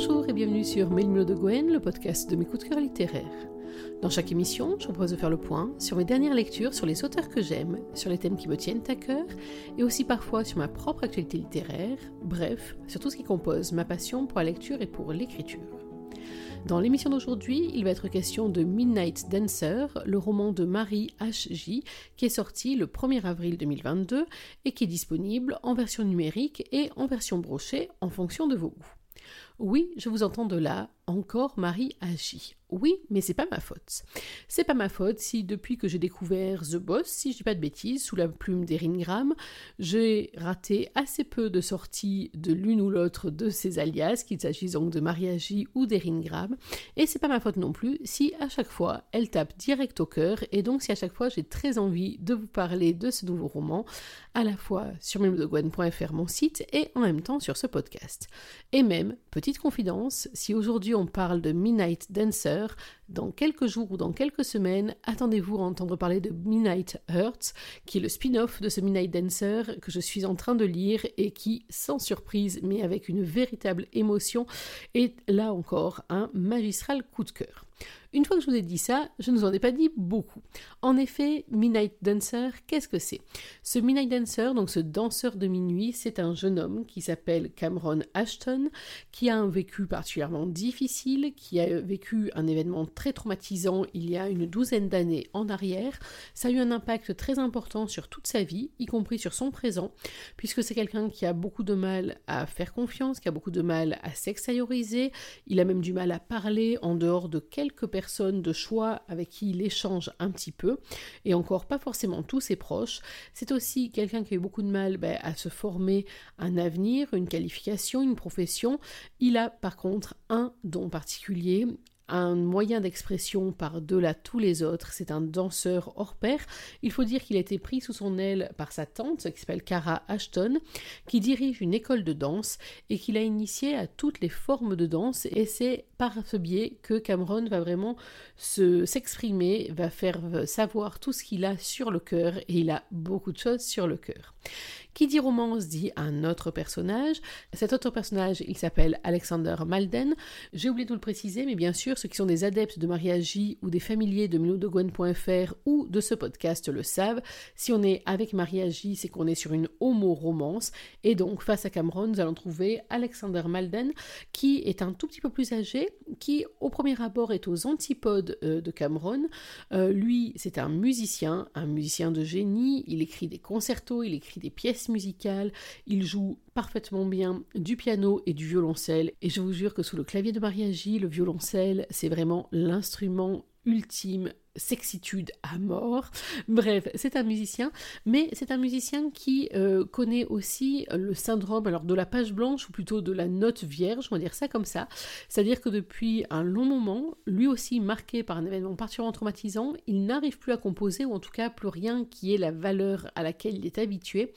Bonjour et bienvenue sur Mélimo de Gwen, le podcast de mes coups de cœur littéraires. Dans chaque émission, je propose de faire le point sur mes dernières lectures, sur les auteurs que j'aime, sur les thèmes qui me tiennent à cœur, et aussi parfois sur ma propre actualité littéraire, bref, sur tout ce qui compose ma passion pour la lecture et pour l'écriture. Dans l'émission d'aujourd'hui, il va être question de Midnight Dancer, le roman de Marie H.J., qui est sorti le 1er avril 2022 et qui est disponible en version numérique et en version brochée en fonction de vos goûts. Oui, je vous entends de là, encore Marie agit. Oui, mais c'est pas ma faute. C'est pas ma faute si depuis que j'ai découvert The Boss, si je dis pas de bêtises, sous la plume d'Erin Graham, j'ai raté assez peu de sorties de l'une ou l'autre de ces alias, qu'il s'agisse donc de Marie Agi ou d'Erin Graham, et c'est pas ma faute non plus si à chaque fois elle tape direct au cœur, et donc si à chaque fois j'ai très envie de vous parler de ce nouveau roman, à la fois sur memedegwen.fr mon site et en même temps sur ce podcast. Et même, petite confidence, si aujourd'hui on parle de Midnight Dancer, dans quelques jours ou dans quelques semaines, attendez-vous à entendre parler de Midnight Hurts, qui est le spin-off de ce Midnight Dancer que je suis en train de lire et qui, sans surprise, mais avec une véritable émotion, est là encore un magistral coup de cœur. Une fois que je vous ai dit ça, je ne vous en ai pas dit beaucoup. En effet, Midnight Dancer, qu'est-ce que c'est? Ce Midnight Dancer, donc ce danseur de minuit, c'est un jeune homme qui s'appelle Cameron Ashton, qui a un vécu particulièrement difficile, qui a vécu un événement très traumatisant il y a une douzaine d'années en arrière. Ça a eu un impact très important sur toute sa vie, y compris sur son présent, puisque c'est quelqu'un qui a beaucoup de mal à faire confiance, qui a beaucoup de mal à s'extérioriser, il a même du mal à parler en dehors de quelques personnes de choix avec qui il échange un petit peu, et encore pas forcément tous ses proches. C'est aussi quelqu'un qui a eu beaucoup de mal ben, à se former un avenir, une qualification, une profession. Il a par contre un don particulier, un moyen d'expression par-delà tous les autres. C'est un danseur hors pair. Il faut dire qu'il a été pris sous son aile par sa tante, qui s'appelle Cara Ashton, qui dirige une école de danse et qui l'a initié à toutes les formes de danse. Et c'est par ce biais que Cameron va vraiment s'exprimer, va faire savoir tout ce qu'il a sur le cœur. Et il a beaucoup de choses sur le cœur. Qui dit romance dit un autre personnage. Cet autre personnage, il s'appelle Alexander Malden. J'ai oublié de le préciser, mais bien sûr, ceux qui sont des adeptes de mariage ou des familiers de melodogwen.fr ou de ce podcast le savent. Si on est avec mariage c'est qu'on est sur une homo-romance. Et donc, face à Cameron, nous allons trouver Alexander Malden, qui est un tout petit peu plus âgé, qui au premier abord est aux antipodes euh, de Cameron. Euh, lui, c'est un musicien, un musicien de génie. Il écrit des concertos, il écrit des pièces musicale, il joue parfaitement bien du piano et du violoncelle, et je vous jure que sous le clavier de Mariagi, le violoncelle, c'est vraiment l'instrument ultime sexitude à mort. Bref, c'est un musicien, mais c'est un musicien qui euh, connaît aussi le syndrome alors de la page blanche ou plutôt de la note vierge, on va dire ça comme ça. C'est-à-dire que depuis un long moment, lui aussi marqué par un événement particulièrement traumatisant, il n'arrive plus à composer ou en tout cas plus rien qui ait la valeur à laquelle il est habitué.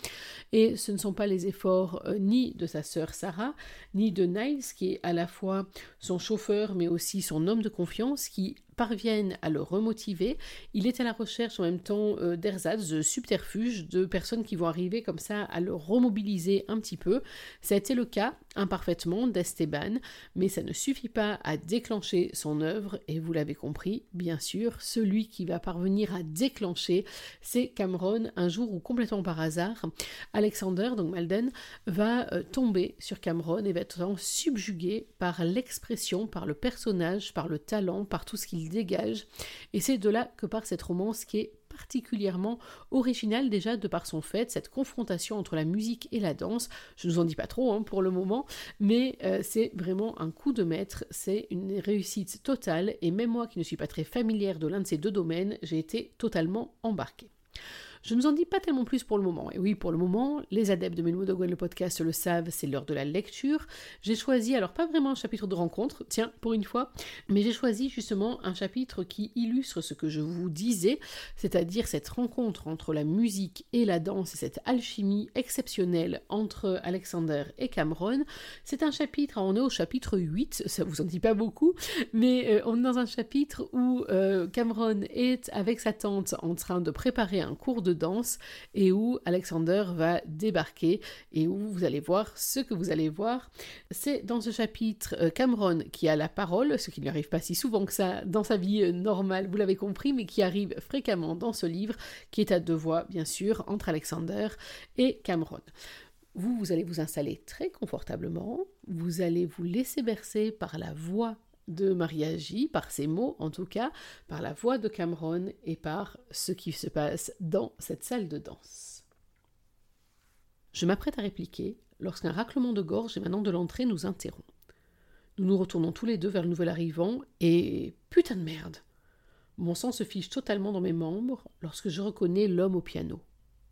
Et ce ne sont pas les efforts euh, ni de sa sœur Sarah, ni de Niles qui est à la fois son chauffeur mais aussi son homme de confiance qui parviennent à le remotiver. Il est à la recherche en même temps euh, d'ersatz, de subterfuges, de personnes qui vont arriver comme ça à le remobiliser un petit peu. Ça a été le cas imparfaitement d'Esteban, mais ça ne suffit pas à déclencher son œuvre, et vous l'avez compris, bien sûr, celui qui va parvenir à déclencher, c'est Cameron, un jour où complètement par hasard, Alexander, donc Malden, va euh, tomber sur Cameron et va être subjugué par l'expression, par le personnage, par le talent, par tout ce qu'il dégage, et c'est de là que part cette romance qui est particulièrement original déjà de par son fait, cette confrontation entre la musique et la danse. Je ne vous en dis pas trop hein, pour le moment, mais euh, c'est vraiment un coup de maître, c'est une réussite totale et même moi qui ne suis pas très familière de l'un de ces deux domaines, j'ai été totalement embarquée. Je ne vous en dis pas tellement plus pour le moment. Et oui, pour le moment, les adeptes de Melmo Gwen, le podcast le savent, c'est l'heure de la lecture. J'ai choisi, alors pas vraiment un chapitre de rencontre, tiens, pour une fois, mais j'ai choisi justement un chapitre qui illustre ce que je vous disais, c'est-à-dire cette rencontre entre la musique et la danse et cette alchimie exceptionnelle entre Alexander et Cameron. C'est un chapitre, on est au chapitre 8, ça vous en dit pas beaucoup, mais euh, on est dans un chapitre où euh, Cameron est avec sa tante en train de préparer un cours de danse et où Alexander va débarquer et où vous allez voir ce que vous allez voir. C'est dans ce chapitre euh, Cameron qui a la parole, ce qui ne lui arrive pas si souvent que ça dans sa vie euh, normale, vous l'avez compris, mais qui arrive fréquemment dans ce livre, qui est à deux voix, bien sûr, entre Alexander et Cameron. Vous, vous allez vous installer très confortablement, vous allez vous laisser bercer par la voix de Mariagi, par ses mots en tout cas, par la voix de Cameron et par ce qui se passe dans cette salle de danse. Je m'apprête à répliquer lorsqu'un raclement de gorge émanant de l'entrée nous interrompt. Nous nous retournons tous les deux vers le nouvel arrivant et. Putain de merde Mon sang se fiche totalement dans mes membres lorsque je reconnais l'homme au piano,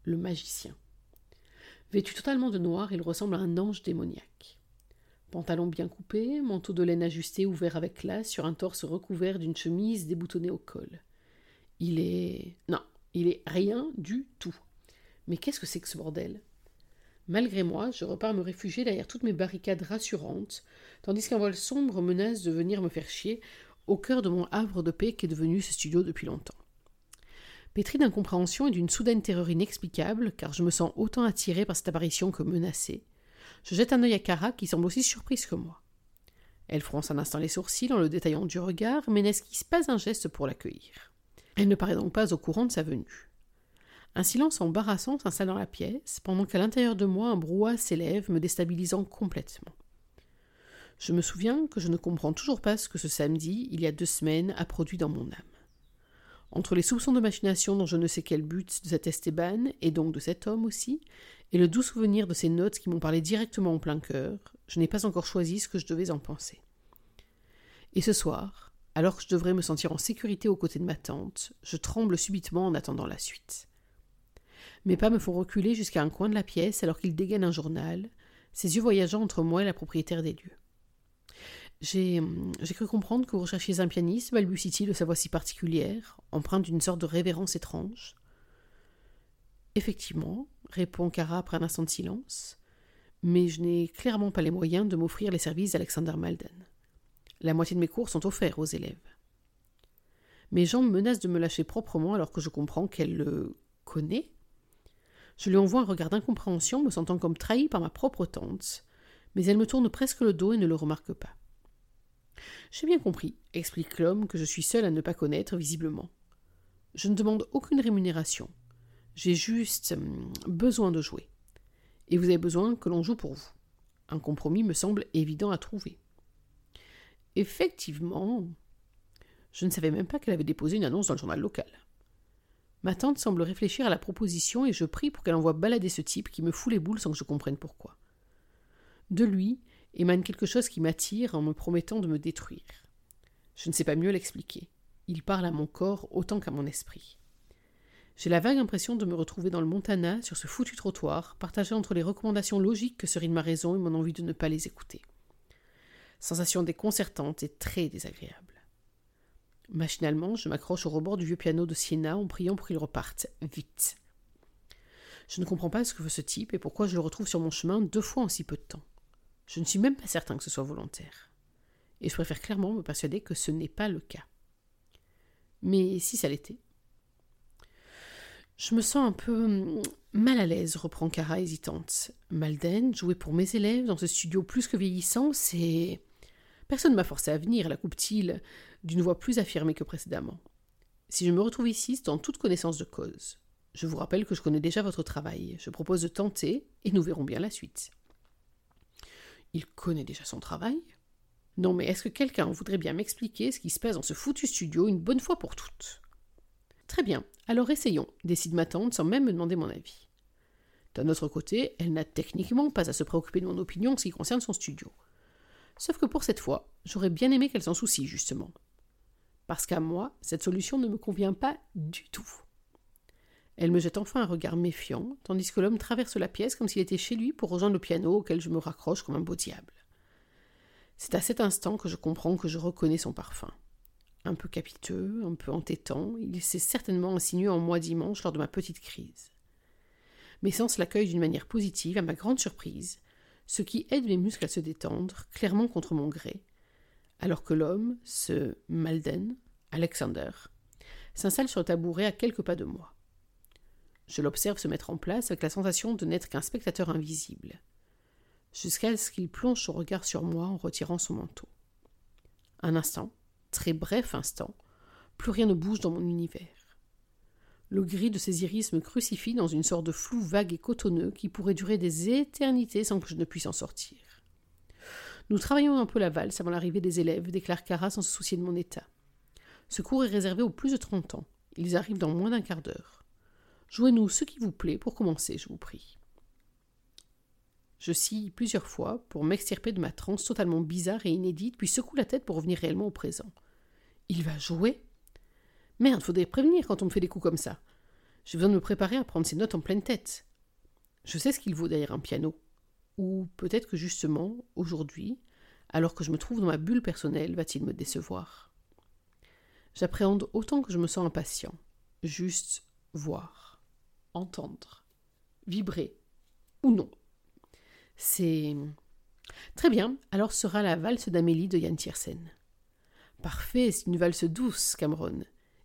le magicien. Vêtu totalement de noir, il ressemble à un ange démoniaque. Pantalon bien coupé, manteau de laine ajusté ouvert avec classe sur un torse recouvert d'une chemise déboutonnée au col. Il est. Non, il est rien du tout. Mais qu'est-ce que c'est que ce bordel? Malgré moi, je repars me réfugier derrière toutes mes barricades rassurantes, tandis qu'un voile sombre menace de venir me faire chier au cœur de mon havre de paix qui est devenu ce studio depuis longtemps. Pétri d'incompréhension et d'une soudaine terreur inexplicable, car je me sens autant attiré par cette apparition que menacé, je jette un œil à Cara qui semble aussi surprise que moi. Elle fronce un instant les sourcils en le détaillant du regard, mais n'esquisse pas un geste pour l'accueillir. Elle ne paraît donc pas au courant de sa venue. Un silence embarrassant s'installe dans la pièce, pendant qu'à l'intérieur de moi un brouhaha s'élève, me déstabilisant complètement. Je me souviens que je ne comprends toujours pas ce que ce samedi, il y a deux semaines, a produit dans mon âme. Entre les soupçons de machination dans je ne sais quel but de cet Esteban, et donc de cet homme aussi, et le doux souvenir de ces notes qui m'ont parlé directement en plein cœur, je n'ai pas encore choisi ce que je devais en penser. Et ce soir, alors que je devrais me sentir en sécurité aux côtés de ma tante, je tremble subitement en attendant la suite. Mes pas me font reculer jusqu'à un coin de la pièce alors qu'il dégaine un journal, ses yeux voyageant entre moi et la propriétaire des lieux. J'ai, j'ai cru comprendre que vous recherchiez un pianiste, balbutie-t-il de sa voix si particulière, empreinte d'une sorte de révérence étrange. Effectivement, répond Cara après un instant de silence, mais je n'ai clairement pas les moyens de m'offrir les services d'Alexander Malden. La moitié de mes cours sont offerts aux élèves. Mes jambes menacent de me lâcher proprement alors que je comprends qu'elle le connaît. Je lui envoie un regard d'incompréhension, me sentant comme trahi par ma propre tante, mais elle me tourne presque le dos et ne le remarque pas. J'ai bien compris, explique l'homme, que je suis seul à ne pas connaître, visiblement. Je ne demande aucune rémunération. J'ai juste hum, besoin de jouer. Et vous avez besoin que l'on joue pour vous. Un compromis me semble évident à trouver. Effectivement, je ne savais même pas qu'elle avait déposé une annonce dans le journal local. Ma tante semble réfléchir à la proposition et je prie pour qu'elle envoie balader ce type qui me fout les boules sans que je comprenne pourquoi. De lui émane quelque chose qui m'attire en me promettant de me détruire. Je ne sais pas mieux l'expliquer. Il parle à mon corps autant qu'à mon esprit. J'ai la vague impression de me retrouver dans le Montana, sur ce foutu trottoir, partagé entre les recommandations logiques que serait ma raison et mon envie de ne pas les écouter. Sensation déconcertante et très désagréable. Machinalement, je m'accroche au rebord du vieux piano de Siena en priant pour qu'il reparte vite. Je ne comprends pas ce que veut ce type et pourquoi je le retrouve sur mon chemin deux fois en si peu de temps. Je ne suis même pas certain que ce soit volontaire. Et je préfère clairement me persuader que ce n'est pas le cas. Mais si ça l'était je me sens un peu hum, mal à l'aise, reprend Cara hésitante. Malden, jouer pour mes élèves dans ce studio plus que vieillissant, c'est. Personne ne m'a forcé à venir, la coupe-t-il, d'une voix plus affirmée que précédemment. Si je me retrouve ici, c'est en toute connaissance de cause. Je vous rappelle que je connais déjà votre travail. Je propose de tenter, et nous verrons bien la suite. Il connaît déjà son travail Non, mais est-ce que quelqu'un voudrait bien m'expliquer ce qui se passe dans ce foutu studio une bonne fois pour toutes? Très bien, alors essayons, décide ma tante sans même me demander mon avis. D'un autre côté, elle n'a techniquement pas à se préoccuper de mon opinion en ce qui concerne son studio. Sauf que pour cette fois, j'aurais bien aimé qu'elle s'en soucie, justement. Parce qu'à moi, cette solution ne me convient pas du tout. Elle me jette enfin un regard méfiant, tandis que l'homme traverse la pièce comme s'il était chez lui pour rejoindre le piano auquel je me raccroche comme un beau diable. C'est à cet instant que je comprends que je reconnais son parfum un peu capiteux, un peu entêtant, il s'est certainement insinué en moi dimanche lors de ma petite crise. Mes sens l'accueillent d'une manière positive, à ma grande surprise, ce qui aide mes muscles à se détendre, clairement contre mon gré, alors que l'homme, ce Malden, Alexander, s'installe sur le tabouret à quelques pas de moi. Je l'observe se mettre en place avec la sensation de n'être qu'un spectateur invisible, jusqu'à ce qu'il plonge son regard sur moi en retirant son manteau. Un instant, très bref instant, plus rien ne bouge dans mon univers. Le gris de ses iris me crucifie dans une sorte de flou vague et cotonneux qui pourrait durer des éternités sans que je ne puisse en sortir. Nous travaillons un peu la valse avant l'arrivée des élèves, déclare Cara sans se soucier de mon état. Ce cours est réservé aux plus de trente ans. Ils arrivent dans moins d'un quart d'heure. Jouez-nous ce qui vous plaît pour commencer, je vous prie. Je scie plusieurs fois pour m'extirper de ma transe totalement bizarre et inédite, puis secoue la tête pour revenir réellement au présent. Il va jouer? Merde, faudrait prévenir quand on me fait des coups comme ça. J'ai besoin de me préparer à prendre ses notes en pleine tête. Je sais ce qu'il vaut derrière un piano. Ou peut-être que justement, aujourd'hui, alors que je me trouve dans ma bulle personnelle, va-t-il me décevoir? J'appréhende autant que je me sens impatient. Juste voir, entendre, vibrer, ou non. C'est. Très bien, alors sera la valse d'Amélie de Yann Tiersen. Parfait, c'est une valse douce, Cameron.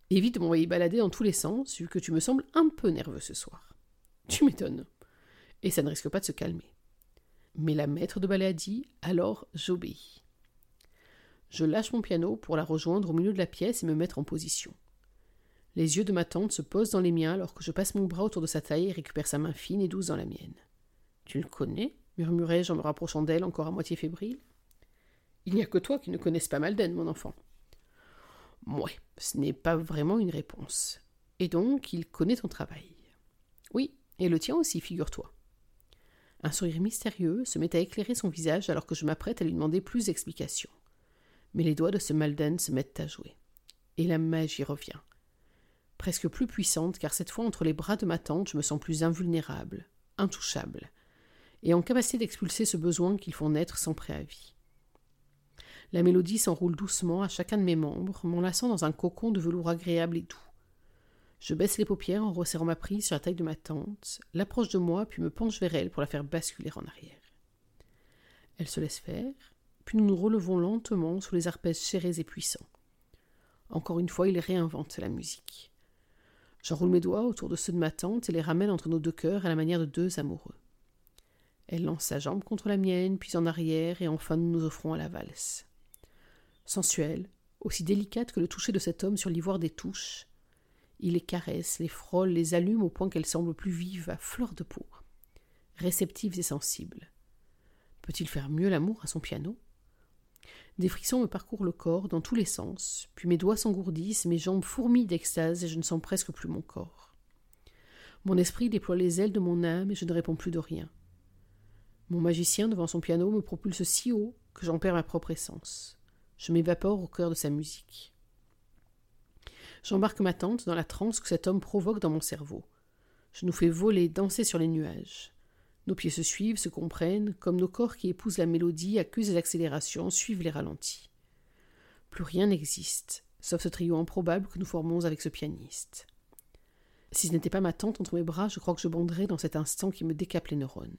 Évite de m'envoyer balader dans tous les sens, vu que tu me sembles un peu nerveux ce soir. Tu m'étonnes. Et ça ne risque pas de se calmer. Mais la maître de ballet a dit, alors j'obéis. Je lâche mon piano pour la rejoindre au milieu de la pièce et me mettre en position. Les yeux de ma tante se posent dans les miens alors que je passe mon bras autour de sa taille et récupère sa main fine et douce dans la mienne. Tu le connais? murmurai-je en me rapprochant d'elle encore à moitié fébrile. Il n'y a que toi qui ne connaisses pas Malden, mon enfant. Ouais, ce n'est pas vraiment une réponse. Et donc, il connaît ton travail. Oui, et le tien aussi, figure-toi. Un sourire mystérieux se met à éclairer son visage alors que je m'apprête à lui demander plus d'explications. Mais les doigts de ce Malden se mettent à jouer. Et la magie revient. Presque plus puissante, car cette fois entre les bras de ma tante, je me sens plus invulnérable, intouchable, et en capacité d'expulser ce besoin qu'ils font naître sans préavis. La mélodie s'enroule doucement à chacun de mes membres, m'enlaçant dans un cocon de velours agréable et doux. Je baisse les paupières en resserrant ma prise sur la taille de ma tante, l'approche de moi, puis me penche vers elle pour la faire basculer en arrière. Elle se laisse faire, puis nous nous relevons lentement sous les arpèges serrés et puissants. Encore une fois, il réinvente la musique. J'enroule mes doigts autour de ceux de ma tante et les ramène entre nos deux cœurs à la manière de deux amoureux. Elle lance sa jambe contre la mienne, puis en arrière, et enfin nous nous offrons à la valse sensuelle, aussi délicate que le toucher de cet homme sur l'ivoire des touches. Il les caresse, les frôle, les allume au point qu'elles semblent plus vives, à fleur de peau, réceptives et sensibles. Peut-il faire mieux l'amour à son piano? Des frissons me parcourent le corps dans tous les sens, puis mes doigts s'engourdissent, mes jambes fourmillent d'extase et je ne sens presque plus mon corps. Mon esprit déploie les ailes de mon âme et je ne réponds plus de rien. Mon magicien devant son piano me propulse si haut que j'en perds ma propre essence. Je m'évapore au cœur de sa musique. J'embarque ma tante dans la transe que cet homme provoque dans mon cerveau. Je nous fais voler, danser sur les nuages. Nos pieds se suivent, se comprennent, comme nos corps qui épousent la mélodie, accusent l'accélération, suivent les ralentis. Plus rien n'existe, sauf ce trio improbable que nous formons avec ce pianiste. Si ce n'était pas ma tante entre mes bras, je crois que je bonderais dans cet instant qui me décape les neurones.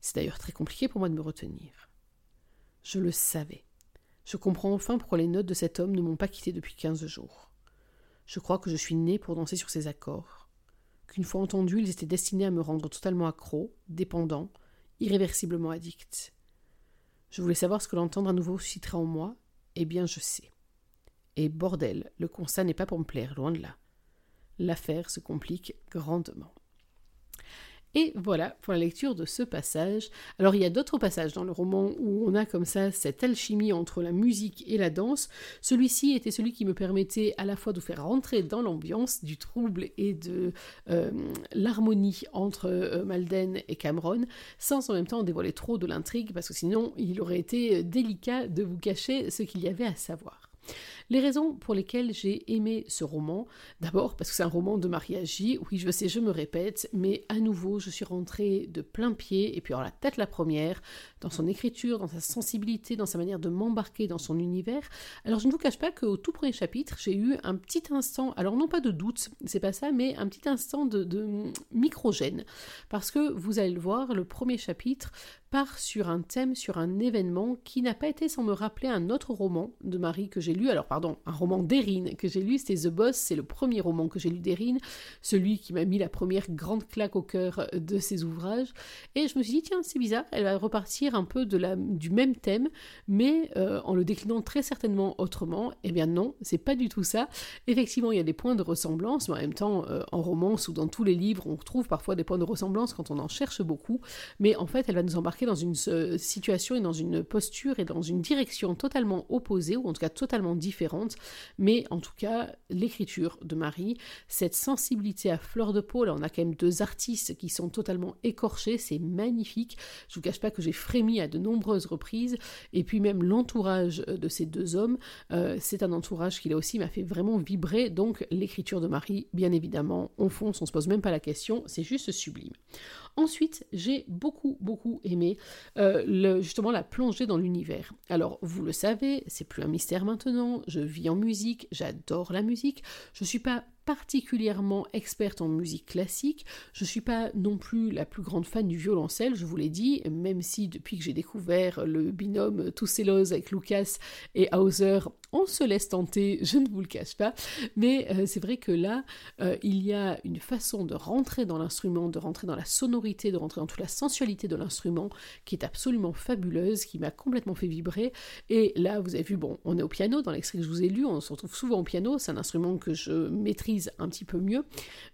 C'est d'ailleurs très compliqué pour moi de me retenir. Je le savais. Je comprends enfin pourquoi les notes de cet homme ne m'ont pas quitté depuis quinze jours. Je crois que je suis né pour danser sur ces accords, qu'une fois entendus, ils étaient destinés à me rendre totalement accro, dépendant, irréversiblement addict. Je voulais savoir ce que l'entendre à nouveau susciterait en moi, eh bien je sais. Et bordel, le constat n'est pas pour me plaire, loin de là. L'affaire se complique grandement. Et voilà pour la lecture de ce passage. Alors il y a d'autres passages dans le roman où on a comme ça cette alchimie entre la musique et la danse. Celui-ci était celui qui me permettait à la fois de faire rentrer dans l'ambiance du trouble et de euh, l'harmonie entre euh, Malden et Cameron, sans en même temps dévoiler trop de l'intrigue, parce que sinon il aurait été délicat de vous cacher ce qu'il y avait à savoir. Les raisons pour lesquelles j'ai aimé ce roman, d'abord parce que c'est un roman de mariage, oui je sais, je me répète, mais à nouveau je suis rentrée de plein pied, et puis alors la tête la première, dans son écriture, dans sa sensibilité, dans sa manière de m'embarquer dans son univers. Alors je ne vous cache pas qu'au tout premier chapitre, j'ai eu un petit instant, alors non pas de doute, c'est pas ça, mais un petit instant de, de microgène, parce que vous allez le voir, le premier chapitre part sur un thème, sur un événement qui n'a pas été sans me rappeler un autre roman de Marie que j'ai lu, alors un roman d'Erin que j'ai lu, c'était The Boss, c'est le premier roman que j'ai lu d'Erin, celui qui m'a mis la première grande claque au cœur de ses ouvrages. Et je me suis dit, tiens, c'est bizarre, elle va repartir un peu de la, du même thème, mais euh, en le déclinant très certainement autrement. Eh bien non, c'est pas du tout ça. Effectivement, il y a des points de ressemblance, mais en même temps, euh, en romance ou dans tous les livres, on retrouve parfois des points de ressemblance quand on en cherche beaucoup. Mais en fait, elle va nous embarquer dans une euh, situation et dans une posture et dans une direction totalement opposée, ou en tout cas totalement différente. Mais en tout cas, l'écriture de Marie, cette sensibilité à fleur de peau, là on a quand même deux artistes qui sont totalement écorchés, c'est magnifique. Je vous cache pas que j'ai frémi à de nombreuses reprises. Et puis même l'entourage de ces deux hommes, euh, c'est un entourage qui là aussi m'a fait vraiment vibrer. Donc l'écriture de Marie, bien évidemment, on fonce, on se pose même pas la question, c'est juste sublime. Ensuite, j'ai beaucoup, beaucoup aimé euh, justement la plongée dans l'univers. Alors, vous le savez, c'est plus un mystère maintenant, je vis en musique, j'adore la musique, je suis pas particulièrement experte en musique classique. Je ne suis pas non plus la plus grande fan du violoncelle, je vous l'ai dit, même si depuis que j'ai découvert le binôme Tousselos avec Lucas et Hauser, on se laisse tenter, je ne vous le cache pas. Mais euh, c'est vrai que là, euh, il y a une façon de rentrer dans l'instrument, de rentrer dans la sonorité, de rentrer dans toute la sensualité de l'instrument qui est absolument fabuleuse, qui m'a complètement fait vibrer. Et là, vous avez vu, bon, on est au piano, dans l'extrait que je vous ai lu, on se retrouve souvent au piano, c'est un instrument que je maîtrise un petit peu mieux.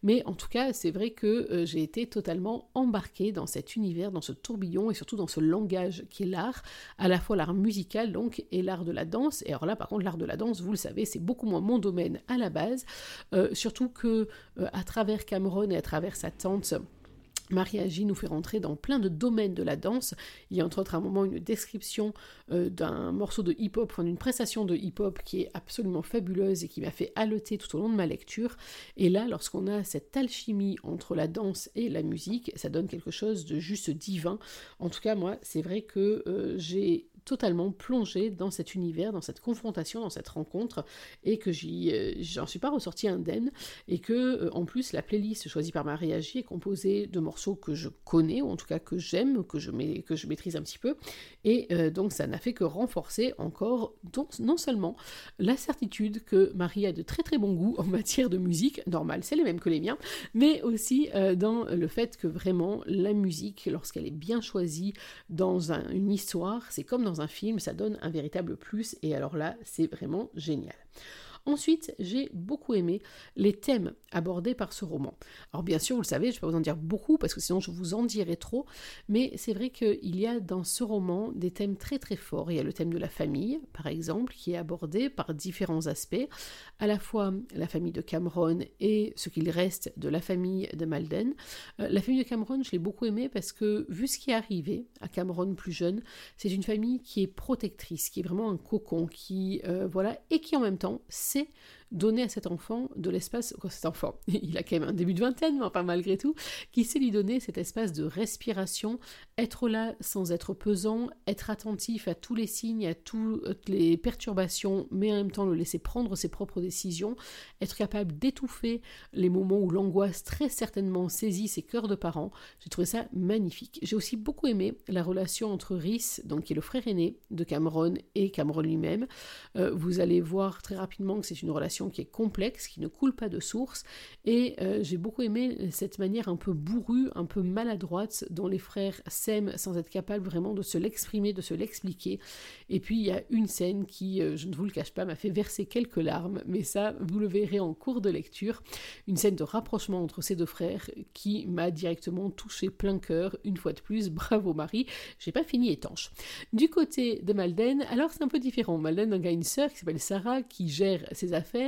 Mais en tout cas, c'est vrai que euh, j'ai été totalement embarquée dans cet univers, dans ce tourbillon et surtout dans ce langage qui est l'art, à la fois l'art musical donc et l'art de la danse. Et alors là, par contre, l'art de la danse, vous le savez, c'est beaucoup moins mon domaine à la base, euh, surtout que euh, à travers Cameron et à travers sa tante, Marie Agi nous fait rentrer dans plein de domaines de la danse. Il y a entre autres un moment une description euh, d'un morceau de hip-hop, enfin d'une prestation de hip-hop qui est absolument fabuleuse et qui m'a fait haleter tout au long de ma lecture. Et là, lorsqu'on a cette alchimie entre la danse et la musique, ça donne quelque chose de juste divin. En tout cas, moi, c'est vrai que euh, j'ai totalement plongé dans cet univers, dans cette confrontation, dans cette rencontre, et que euh, j'en suis pas ressortie indemne, et que euh, en plus la playlist choisie par Marie Agi est composée de morceaux que je connais, ou en tout cas que j'aime, que je, que je maîtrise un petit peu, et euh, donc ça n'a fait que renforcer encore non seulement la certitude que Marie a de très très bon goût en matière de musique, normal, c'est les mêmes que les miens, mais aussi dans le fait que vraiment la musique, lorsqu'elle est bien choisie dans une histoire, c'est comme dans un film, ça donne un véritable plus, et alors là, c'est vraiment génial. Ensuite, j'ai beaucoup aimé les thèmes abordés par ce roman. Alors bien sûr, vous le savez, je ne vais pas vous en dire beaucoup parce que sinon je vous en dirai trop, mais c'est vrai qu'il y a dans ce roman des thèmes très très forts. Il y a le thème de la famille, par exemple, qui est abordé par différents aspects, à la fois la famille de Cameron et ce qu'il reste de la famille de Malden. Euh, la famille de Cameron, je l'ai beaucoup aimé parce que vu ce qui est arrivé à Cameron plus jeune, c'est une famille qui est protectrice, qui est vraiment un cocon, qui euh, voilà, et qui en même temps pensée donner à cet enfant de l'espace, cet enfant, il a quand même un début de vingtaine, mais enfin malgré tout, qui sait lui donner cet espace de respiration, être là sans être pesant, être attentif à tous les signes, à toutes les perturbations, mais en même temps le laisser prendre ses propres décisions, être capable d'étouffer les moments où l'angoisse très certainement saisit ses cœurs de parents. J'ai trouvé ça magnifique. J'ai aussi beaucoup aimé la relation entre Rhys, donc qui est le frère aîné de Cameron, et Cameron lui-même. Euh, vous allez voir très rapidement que c'est une relation qui est complexe, qui ne coule pas de source, et euh, j'ai beaucoup aimé cette manière un peu bourrue, un peu maladroite dont les frères s'aiment sans être capables vraiment de se l'exprimer, de se l'expliquer. Et puis il y a une scène qui, euh, je ne vous le cache pas, m'a fait verser quelques larmes, mais ça, vous le verrez en cours de lecture, une scène de rapprochement entre ces deux frères qui m'a directement touché plein cœur, une fois de plus, bravo Marie, j'ai pas fini étanche. Du côté de Malden, alors c'est un peu différent. Malden a une sœur qui s'appelle Sarah qui gère ses affaires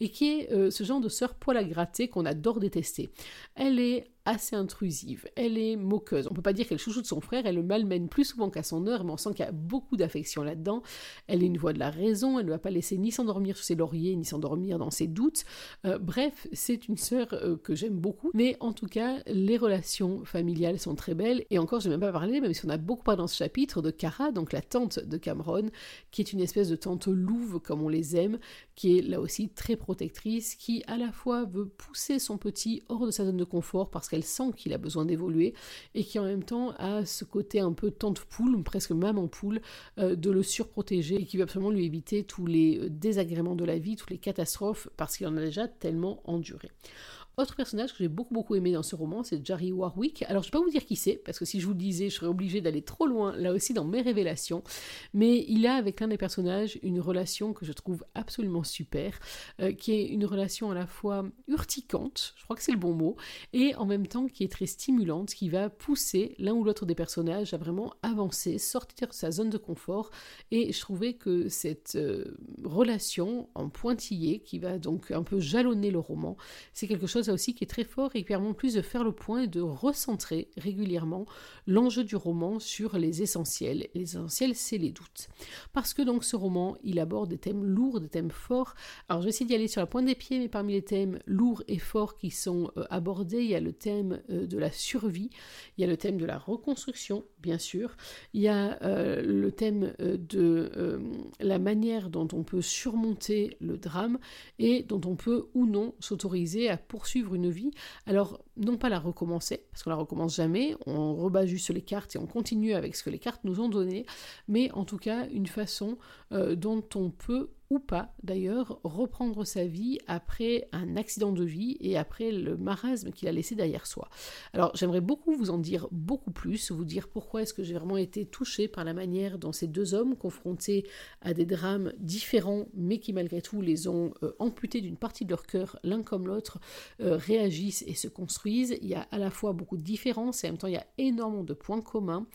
et qui est euh, ce genre de sœur poil à gratter qu'on adore détester. Elle est assez intrusive, elle est moqueuse. On peut pas dire qu'elle chouchoute son frère, elle le malmène plus souvent qu'à son heure, mais on sent qu'il y a beaucoup d'affection là-dedans. Elle est une voix de la raison, elle ne va pas laisser ni s'endormir sur ses lauriers, ni s'endormir dans ses doutes. Euh, bref, c'est une sœur euh, que j'aime beaucoup, mais en tout cas, les relations familiales sont très belles, et encore, je n'ai même pas parlé, même si on a beaucoup parlé dans ce chapitre, de Cara, donc la tante de Cameron, qui est une espèce de tante louve, comme on les aime, qui est là aussi très protectrice, qui à la fois veut pousser son petit hors de sa zone de confort parce qu'elle qu'elle sent qu'il a besoin d'évoluer et qui en même temps a ce côté un peu tante poule, presque maman poule, euh, de le surprotéger et qui veut absolument lui éviter tous les désagréments de la vie, toutes les catastrophes, parce qu'il en a déjà tellement enduré. Autre personnage que j'ai beaucoup beaucoup aimé dans ce roman, c'est Jerry Warwick. Alors je ne vais pas vous dire qui c'est, parce que si je vous le disais, je serais obligée d'aller trop loin, là aussi dans mes révélations. Mais il a avec l'un des personnages une relation que je trouve absolument super, euh, qui est une relation à la fois urticante, je crois que c'est le bon mot, et en même temps qui est très stimulante, qui va pousser l'un ou l'autre des personnages à vraiment avancer, sortir de sa zone de confort. Et je trouvais que cette euh, relation en pointillé, qui va donc un peu jalonner le roman, c'est quelque chose aussi qui est très fort et qui permet plus de faire le point et de recentrer régulièrement l'enjeu du roman sur les essentiels. les essentiels, c'est les doutes. Parce que donc ce roman, il aborde des thèmes lourds, des thèmes forts. Alors je vais essayer d'y aller sur la pointe des pieds, mais parmi les thèmes lourds et forts qui sont euh, abordés, il y a le thème euh, de la survie, il y a le thème de la reconstruction, bien sûr, il y a euh, le thème de la manière dont on peut surmonter le drame et dont on peut ou non s'autoriser à poursuivre une vie. Alors, non pas la recommencer, parce qu'on la recommence jamais, on rebat juste les cartes et on continue avec ce que les cartes nous ont donné, mais en tout cas une façon euh, dont on peut ou pas d'ailleurs, reprendre sa vie après un accident de vie et après le marasme qu'il a laissé derrière soi. Alors j'aimerais beaucoup vous en dire beaucoup plus, vous dire pourquoi est-ce que j'ai vraiment été touchée par la manière dont ces deux hommes confrontés à des drames différents mais qui malgré tout les ont euh, amputés d'une partie de leur cœur l'un comme l'autre euh, réagissent et se construisent. Il y a à la fois beaucoup de différences et en même temps il y a énormément de points communs.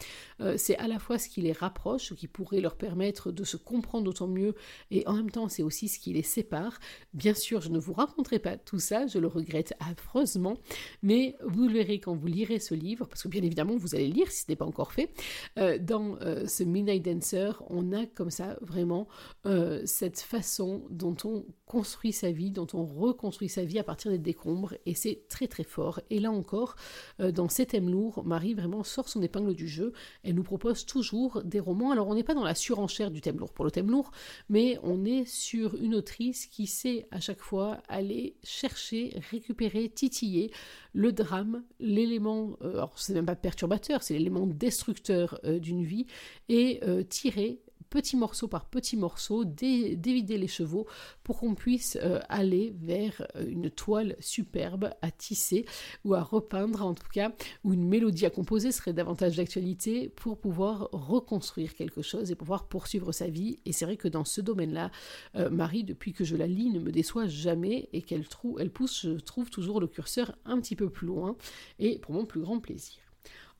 Euh, c'est à la fois ce qui les rapproche, ce qui pourrait leur permettre de se comprendre d'autant mieux et en temps, c'est aussi ce qui les sépare. Bien sûr, je ne vous raconterai pas tout ça, je le regrette affreusement, mais vous le verrez quand vous lirez ce livre, parce que bien évidemment, vous allez lire si ce n'est pas encore fait. Euh, dans euh, ce Midnight Dancer, on a comme ça vraiment euh, cette façon dont on construit sa vie, dont on reconstruit sa vie à partir des décombres, et c'est très très fort. Et là encore, dans ces thèmes lourds, Marie vraiment sort son épingle du jeu. Elle nous propose toujours des romans. Alors on n'est pas dans la surenchère du thème lourd pour le thème lourd, mais on est sur une autrice qui sait à chaque fois aller chercher, récupérer, titiller le drame, l'élément, euh, alors c'est même pas perturbateur, c'est l'élément destructeur euh, d'une vie, et euh, tirer petit morceau par petit morceau, d'évider les chevaux pour qu'on puisse euh, aller vers euh, une toile superbe à tisser ou à repeindre en tout cas, ou une mélodie à composer serait davantage d'actualité pour pouvoir reconstruire quelque chose et pouvoir poursuivre sa vie. Et c'est vrai que dans ce domaine-là, euh, Marie, depuis que je la lis, ne me déçoit jamais et qu'elle elle pousse, je trouve toujours le curseur un petit peu plus loin et pour mon plus grand plaisir.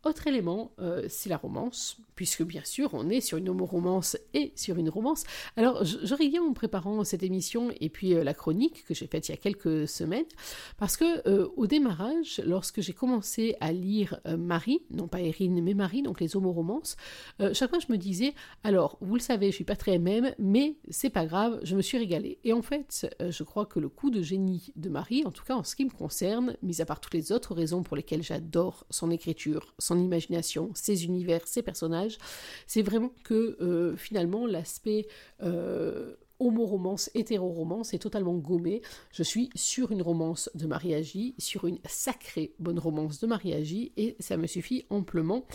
Autre élément, c'est la romance puisque bien sûr on est sur une homoromance et sur une romance. Alors j'aurais bien en préparant cette émission et puis euh, la chronique que j'ai faite il y a quelques semaines, parce que euh, au démarrage, lorsque j'ai commencé à lire euh, Marie, non pas Erin mais Marie, donc les homoromances, chaque fois je me disais, alors vous le savez, je suis pas très même, mais c'est pas grave, je me suis régalée. Et en fait, je crois que le coup de génie de Marie, en tout cas en ce qui me concerne, mis à part toutes les autres raisons pour lesquelles j'adore son écriture, son imagination, ses univers, ses personnages, c'est vraiment que euh, finalement l'aspect euh, homo-romance, hétéro-romance est totalement gommé. Je suis sur une romance de mariage, sur une sacrée bonne romance de mariage, et ça me suffit amplement.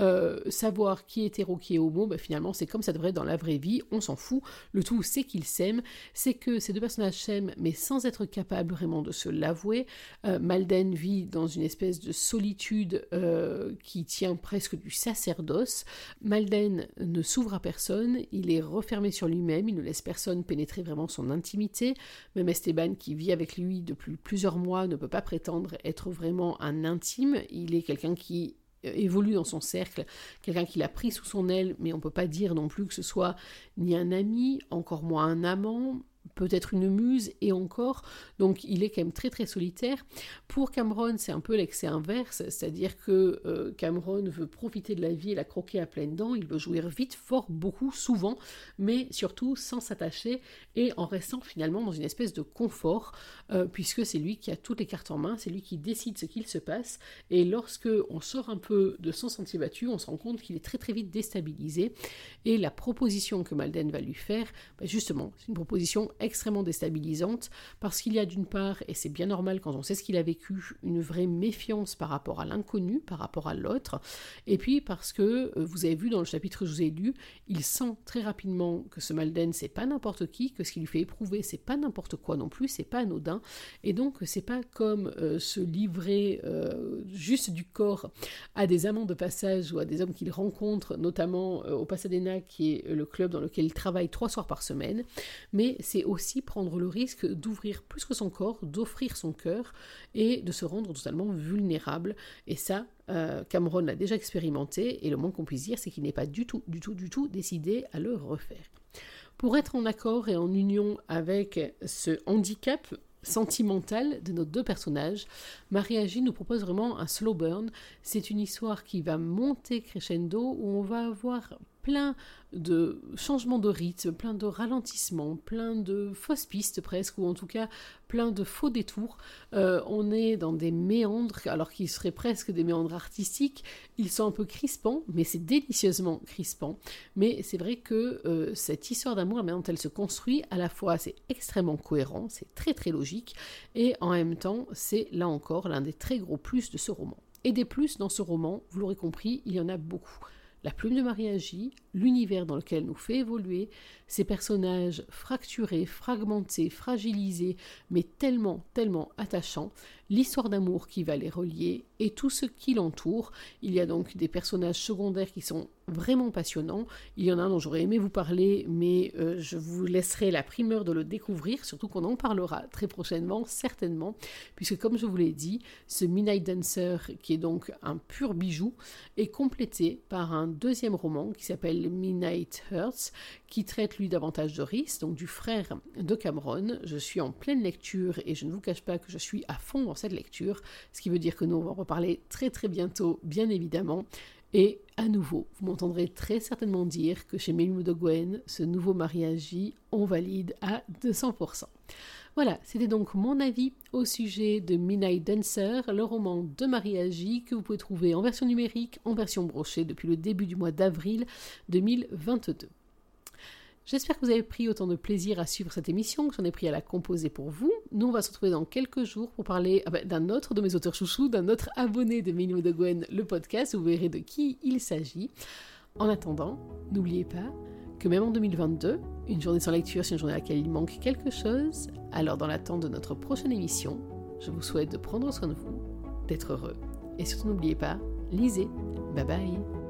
Euh, savoir qui est hétéro, qui est homo, ben finalement c'est comme ça devrait dans la vraie vie, on s'en fout. Le tout c'est qu'ils s'aiment, c'est que ces deux personnages s'aiment, mais sans être capables vraiment de se l'avouer. Euh, Malden vit dans une espèce de solitude euh, qui tient presque du sacerdoce. Malden ne s'ouvre à personne, il est refermé sur lui-même, il ne laisse personne pénétrer vraiment son intimité. Même Esteban, qui vit avec lui depuis plusieurs mois, ne peut pas prétendre être vraiment un intime. Il est quelqu'un qui euh, évolue dans son cercle, quelqu'un qui l'a pris sous son aile, mais on ne peut pas dire non plus que ce soit ni un ami, encore moins un amant, peut-être une muse et encore, donc il est quand même très très solitaire. Pour Cameron, c'est un peu l'excès inverse, c'est-à-dire que euh, Cameron veut profiter de la vie et la croquer à pleines dents, il veut jouir vite, fort, beaucoup, souvent, mais surtout sans s'attacher et en restant finalement dans une espèce de confort, euh, puisque c'est lui qui a toutes les cartes en main, c'est lui qui décide ce qu'il se passe, et lorsque on sort un peu de son sentier battu, on se rend compte qu'il est très très vite déstabilisé, et la proposition que Malden va lui faire, bah, justement, c'est une proposition extrêmement déstabilisantes parce qu'il y a d'une part, et c'est bien normal quand on sait ce qu'il a vécu, une vraie méfiance par rapport à l'inconnu, par rapport à l'autre, et puis parce que, euh, vous avez vu dans le chapitre que je vous ai lu, il sent très rapidement que ce Malden, c'est pas n'importe qui, que ce qui lui fait éprouver, c'est pas n'importe quoi non plus, c'est pas anodin, et donc c'est pas comme euh, se livrer euh, juste du corps à des amants de passage ou à des hommes qu'il rencontre, notamment au Pasadena, qui est le club dans lequel il travaille trois soirs par semaine, mais c'est aussi prendre le risque d'ouvrir plus que son corps, d'offrir son cœur et de se rendre totalement vulnérable. Et ça, euh, Cameron l'a déjà expérimenté, et le moins qu'on puisse dire, c'est qu'il n'est pas du tout, du tout, du tout décidé à le refaire. Pour être en accord et en union avec ce handicap sentimental de nos deux personnages, Maria G nous propose vraiment un slow burn. C'est une histoire qui va monter crescendo, où on va avoir plein de changements de rythme, plein de ralentissements, plein de fausses pistes presque, ou en tout cas plein de faux détours. Euh, on est dans des méandres, alors qu'ils seraient presque des méandres artistiques. Ils sont un peu crispants, mais c'est délicieusement crispant. Mais c'est vrai que euh, cette histoire d'amour, dont elle se construit, à la fois c'est extrêmement cohérent, c'est très très logique, et en même temps c'est là encore l'un des très gros plus de ce roman. Et des plus dans ce roman, vous l'aurez compris, il y en a beaucoup. La plume de Marie agit, l'univers dans lequel nous fait évoluer, ces personnages fracturés, fragmentés, fragilisés, mais tellement, tellement attachants, l'histoire d'amour qui va les relier et tout ce qui l'entoure. Il y a donc des personnages secondaires qui sont vraiment passionnants. Il y en a un dont j'aurais aimé vous parler, mais euh, je vous laisserai la primeur de le découvrir, surtout qu'on en parlera très prochainement, certainement, puisque comme je vous l'ai dit, ce Midnight Dancer, qui est donc un pur bijou, est complété par un deuxième roman qui s'appelle Midnight Hearts, qui traite lui davantage de Rhys, donc du frère de Cameron. Je suis en pleine lecture et je ne vous cache pas que je suis à fond dans cette lecture, ce qui veut dire que nous on va en reparler très très bientôt, bien évidemment. Et à nouveau, vous m'entendrez très certainement dire que chez Melmo de Gwen, ce nouveau mariage, on valide à 200%. Voilà, c'était donc mon avis au sujet de Midnight Dancer, le roman de Marie Agi que vous pouvez trouver en version numérique, en version brochée depuis le début du mois d'avril 2022. J'espère que vous avez pris autant de plaisir à suivre cette émission que j'en ai pris à la composer pour vous. Nous, on va se retrouver dans quelques jours pour parler ah ben, d'un autre de mes auteurs chouchous, d'un autre abonné de Minimo de Gwen, le podcast. Vous verrez de qui il s'agit. En attendant, n'oubliez pas que même en 2022, une journée sans lecture, c'est une journée à laquelle il manque quelque chose. Alors, dans l'attente de notre prochaine émission, je vous souhaite de prendre soin de vous, d'être heureux. Et surtout, n'oubliez pas, lisez. Bye bye